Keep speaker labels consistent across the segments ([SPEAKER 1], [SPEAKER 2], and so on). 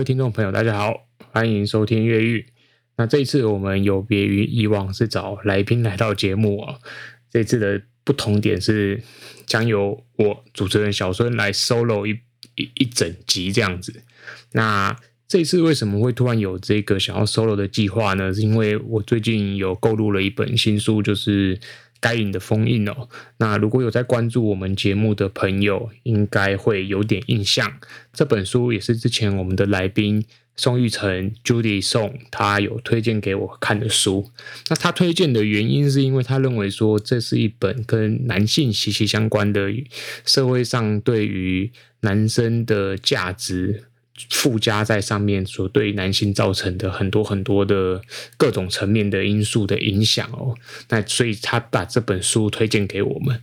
[SPEAKER 1] 各位听众朋友，大家好，欢迎收听越狱。那这一次我们有别于以往是找来宾来到节目啊，这次的不同点是将由我主持人小孙来 solo 一一一整集这样子。那这次为什么会突然有这个想要 solo 的计划呢？是因为我最近有购入了一本新书，就是。该隐的封印哦，那如果有在关注我们节目的朋友，应该会有点印象。这本书也是之前我们的来宾宋玉成 Judy 宋，他有推荐给我看的书。那他推荐的原因是因为他认为说，这是一本跟男性息息相关的社会上对于男生的价值。附加在上面所对男性造成的很多很多的各种层面的因素的影响哦，那所以他把这本书推荐给我们。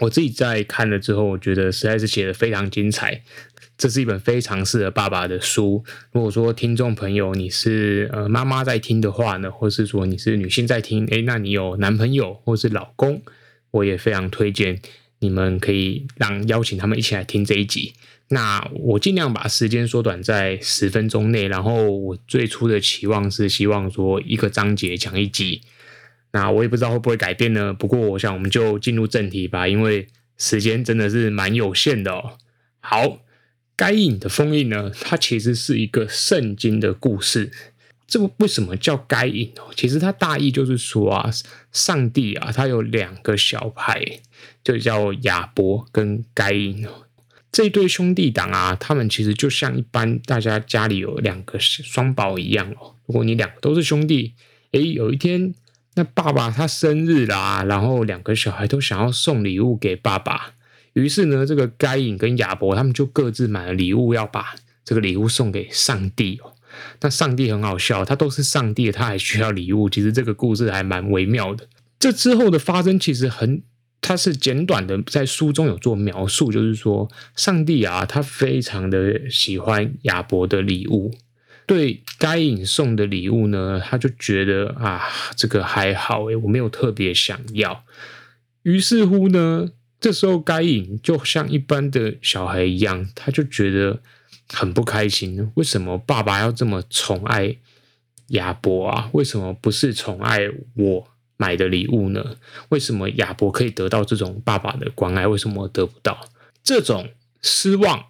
[SPEAKER 1] 我自己在看了之后，我觉得实在是写得非常精彩。这是一本非常适合爸爸的书。如果说听众朋友你是呃妈妈在听的话呢，或是说你是女性在听，诶，那你有男朋友或是老公，我也非常推荐你们可以让邀请他们一起来听这一集。那我尽量把时间缩短在十分钟内，然后我最初的期望是希望说一个章节讲一集，那我也不知道会不会改变呢？不过我想我们就进入正题吧，因为时间真的是蛮有限的哦。好，该隐的封印呢，它其实是一个圣经的故事。这个为什么叫该隐哦？其实它大意就是说啊，上帝啊，他有两个小孩，就叫亚伯跟该隐哦。这对兄弟档啊，他们其实就像一般大家家里有两个双宝一样哦。如果你两个都是兄弟，诶，有一天那爸爸他生日啦，然后两个小孩都想要送礼物给爸爸，于是呢，这个该隐跟亚伯他们就各自买了礼物，要把这个礼物送给上帝哦。那上帝很好笑，他都是上帝，他还需要礼物。其实这个故事还蛮微妙的。这之后的发生其实很。他是简短的，在书中有做描述，就是说，上帝啊，他非常的喜欢亚伯的礼物，对该隐送的礼物呢，他就觉得啊，这个还好诶，我没有特别想要。于是乎呢，这时候该隐就像一般的小孩一样，他就觉得很不开心，为什么爸爸要这么宠爱亚伯啊？为什么不是宠爱我？买的礼物呢？为什么亚伯可以得到这种爸爸的关爱？为什么我得不到？这种失望，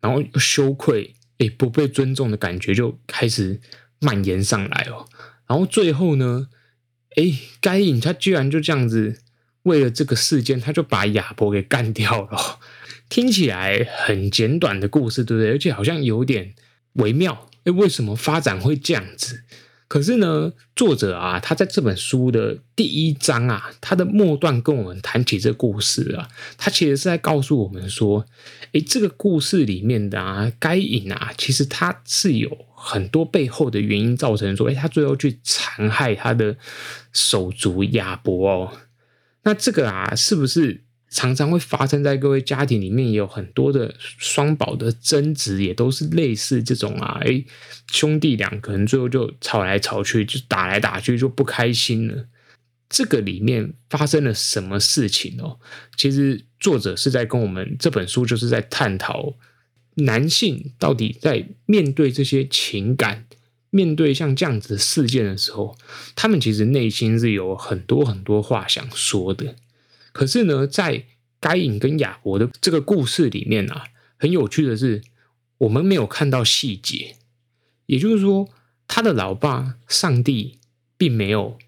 [SPEAKER 1] 然后羞愧，诶，不被尊重的感觉就开始蔓延上来哦。然后最后呢，诶，该隐他居然就这样子，为了这个事件，他就把亚伯给干掉了。听起来很简短的故事，对不对？而且好像有点微妙。诶，为什么发展会这样子？可是呢，作者啊，他在这本书的第一章啊，他的末段跟我们谈起这故事啊，他其实是在告诉我们说，诶，这个故事里面的啊，该隐啊，其实他是有很多背后的原因造成说，诶，他最后去残害他的手足亚伯哦，那这个啊，是不是？常常会发生在各位家庭里面，也有很多的双宝的争执，也都是类似这种啊，诶，兄弟两个人最后就吵来吵去，就打来打去，就不开心了。这个里面发生了什么事情哦？其实作者是在跟我们这本书就是在探讨男性到底在面对这些情感、面对像这样子的事件的时候，他们其实内心是有很多很多话想说的。可是呢，在该隐跟亚伯的这个故事里面啊，很有趣的是，我们没有看到细节，也就是说，他的老爸上帝并没有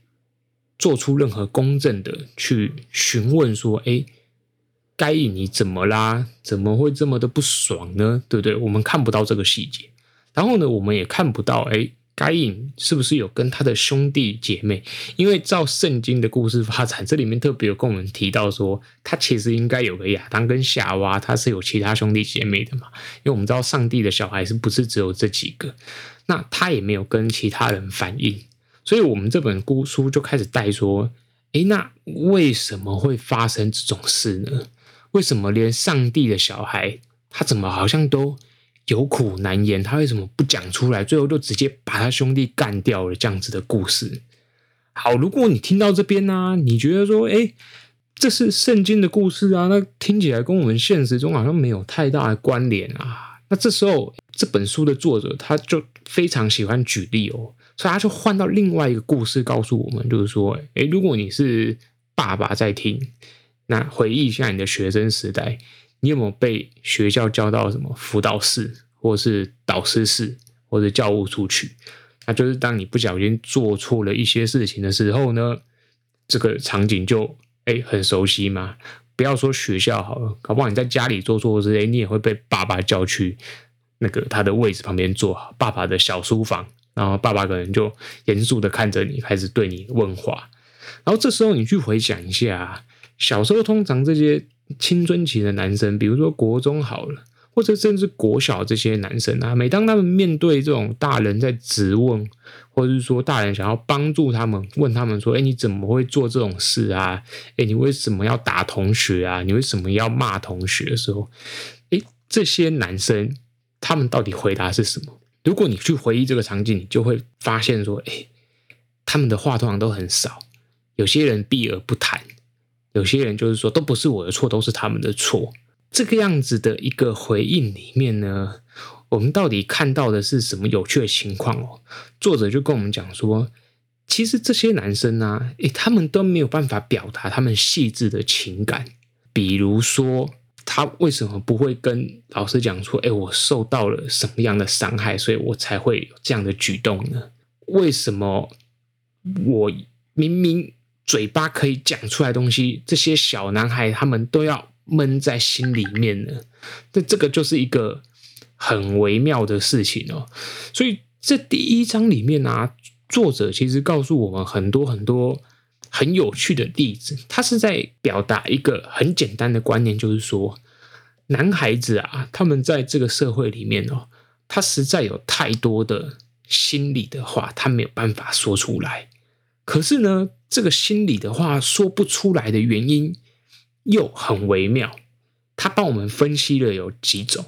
[SPEAKER 1] 做出任何公正的去询问说：“哎，该隐你怎么啦？怎么会这么的不爽呢？对不对？”我们看不到这个细节，然后呢，我们也看不到哎。该隐是不是有跟他的兄弟姐妹？因为照圣经的故事发展，这里面特别有跟我们提到说，他其实应该有个亚当跟夏娃，他是有其他兄弟姐妹的嘛？因为我们知道上帝的小孩是不是只有这几个？那他也没有跟其他人反映，所以我们这本故书就开始带说：诶，那为什么会发生这种事呢？为什么连上帝的小孩，他怎么好像都？有苦难言，他为什么不讲出来？最后就直接把他兄弟干掉了，这样子的故事。好，如果你听到这边呢、你觉得说，诶，这是圣经的故事啊，那听起来跟我们现实中好像没有太大的关联啊。那这时候这本书的作者他就非常喜欢举例哦，所以他就换到另外一个故事告诉我们，就是说，诶，如果你是爸爸在听，那回忆一下你的学生时代，你有没有被学校叫到什么辅导室，或是导师室，或者教务处去？那就是当你不小心做错了一些事情的时候呢，这个场景就诶很熟悉嘛。不要说学校好了，搞不好你在家里做错事，你也会被爸爸叫去那个他的位置旁边坐好，爸爸的小书房，然后爸爸可能就严肃的看着你，开始对你问话。然后这时候你去回想一下，小时候通常这些青春期的男生，比如说国中好了。或者甚至国小这些男生啊，每当他们面对这种大人在质问，或者是说大人想要帮助他们，问他们说：“哎，你怎么会做这种事啊？哎，你为什么要打同学啊？你为什么要骂同学的时候，哎，这些男生他们到底回答是什么？如果你去回忆这个场景，你就会发现说：哎，他们的话通常都很少，有些人避而不谈，有些人就是说都不是我的错，都是他们的错。”这个样子的一个回应里面呢，我们到底看到的是什么有趣的情况哦？作者就跟我们讲说，其实这些男生呢，诶，他们都没有办法表达他们细致的情感。比如说，他为什么不会跟老师讲说，诶，我受到了什么样的伤害，所以我才会有这样的举动呢？为什么我明明嘴巴可以讲出来的东西，这些小男孩他们都要？闷在心里面呢，这这个就是一个很微妙的事情哦。所以这第一章里面啊，作者其实告诉我们很多很多很有趣的例子。他是在表达一个很简单的观念，就是说，男孩子啊，他们在这个社会里面哦，他实在有太多的心里的话，他没有办法说出来。可是呢，这个心里的话说不出来的原因。又很微妙，他帮我们分析了有几种，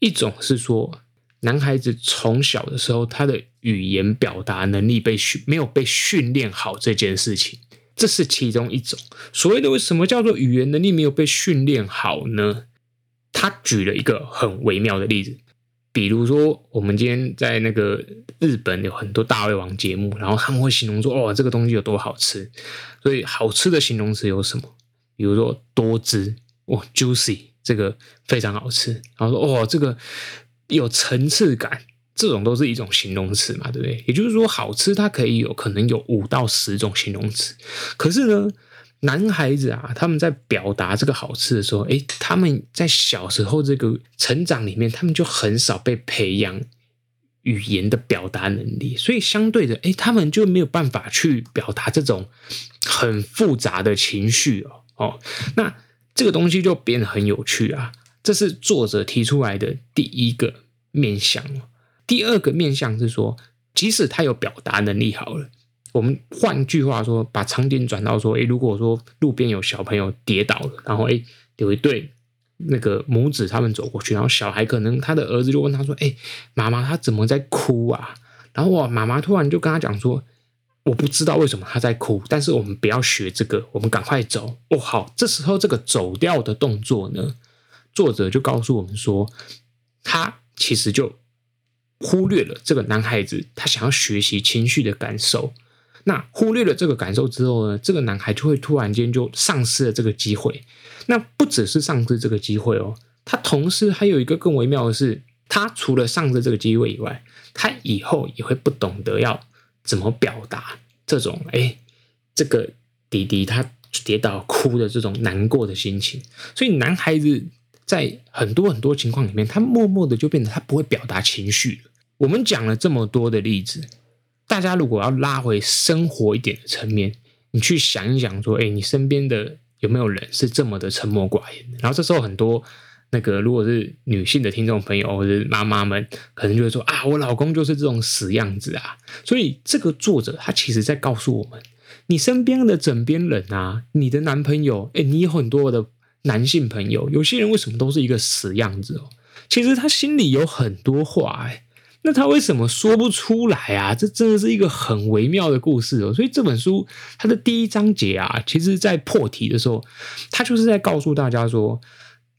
[SPEAKER 1] 一种是说，男孩子从小的时候，他的语言表达能力被训没有被训练好这件事情，这是其中一种。所谓的为什么叫做语言能力没有被训练好呢？他举了一个很微妙的例子，比如说我们今天在那个日本有很多大胃王节目，然后他们会形容说，哦，这个东西有多好吃，所以好吃的形容词有什么？比如说多汁哦，juicy，这个非常好吃。然后说哦，这个有层次感，这种都是一种形容词嘛，对不对？也就是说，好吃它可以有可能有五到十种形容词。可是呢，男孩子啊，他们在表达这个好吃的时候，诶，他们在小时候这个成长里面，他们就很少被培养语言的表达能力，所以相对的，诶，他们就没有办法去表达这种很复杂的情绪哦。哦，那这个东西就变得很有趣啊！这是作者提出来的第一个面向。第二个面向是说，即使他有表达能力好了，我们换句话说，把场景转到说，诶，如果说路边有小朋友跌倒了，然后诶，有一对那个母子他们走过去，然后小孩可能他的儿子就问他说：“诶，妈妈，他怎么在哭啊？”然后哇，妈妈突然就跟他讲说。我不知道为什么他在哭，但是我们不要学这个，我们赶快走。哦，好，这时候这个走掉的动作呢，作者就告诉我们说，他其实就忽略了这个男孩子他想要学习情绪的感受。那忽略了这个感受之后呢，这个男孩就会突然间就丧失了这个机会。那不只是丧失这个机会哦，他同时还有一个更微妙的是，他除了丧失这个机会以外，他以后也会不懂得要。怎么表达这种哎，这个弟弟他跌倒哭的这种难过的心情？所以男孩子在很多很多情况里面，他默默的就变得他不会表达情绪。我们讲了这么多的例子，大家如果要拉回生活一点的层面，你去想一想，说，哎，你身边的有没有人是这么的沉默寡言？然后这时候很多。那个，如果是女性的听众朋友或者妈妈们，可能就会说啊，我老公就是这种死样子啊。所以这个作者他其实在告诉我们，你身边的枕边人啊，你的男朋友，诶，你有很多的男性朋友，有些人为什么都是一个死样子哦？其实他心里有很多话，诶，那他为什么说不出来啊？这真的是一个很微妙的故事哦。所以这本书它的第一章节啊，其实在破题的时候，他就是在告诉大家说。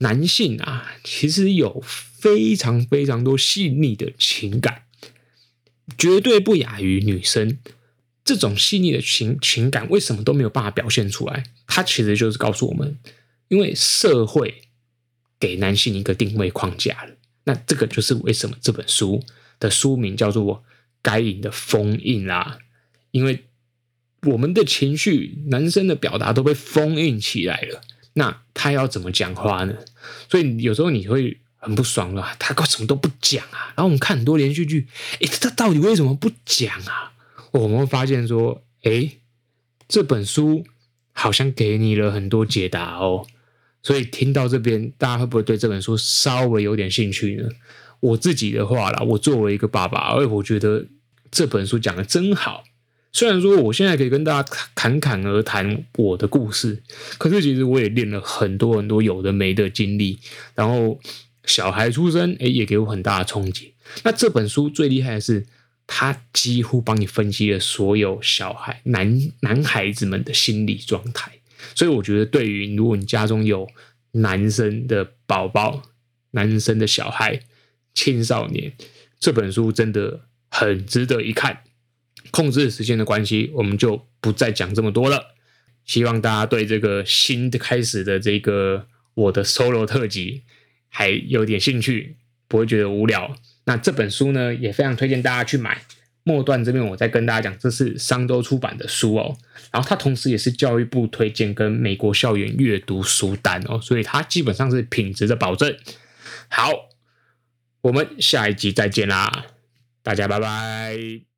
[SPEAKER 1] 男性啊，其实有非常非常多细腻的情感，绝对不亚于女生。这种细腻的情情感为什么都没有办法表现出来？它其实就是告诉我们，因为社会给男性一个定位框架了。那这个就是为什么这本书的书名叫做《该隐的封印》啦，因为我们的情绪，男生的表达都被封印起来了。那他要怎么讲话呢？所以有时候你会很不爽啊，他搞什么都不讲啊。然后我们看很多连续剧，诶，他到底为什么不讲啊？我们会发现说，诶，这本书好像给你了很多解答哦。所以听到这边，大家会不会对这本书稍微有点兴趣呢？我自己的话啦，我作为一个爸爸，哎，我觉得这本书讲得真好。虽然说我现在可以跟大家侃侃而谈我的故事，可是其实我也练了很多很多有的没的经历。然后小孩出生，哎，也给我很大的冲击。那这本书最厉害的是，他几乎帮你分析了所有小孩男男孩子们的心理状态。所以我觉得，对于如果你家中有男生的宝宝、男生的小孩、青少年，这本书真的很值得一看。控制时间的关系，我们就不再讲这么多了。希望大家对这个新的开始的这个我的 solo 特辑还有点兴趣，不会觉得无聊。那这本书呢，也非常推荐大家去买。末段这边我再跟大家讲，这是商周出版的书哦。然后它同时也是教育部推荐跟美国校园阅读书单哦，所以它基本上是品质的保证。好，我们下一集再见啦，大家拜拜。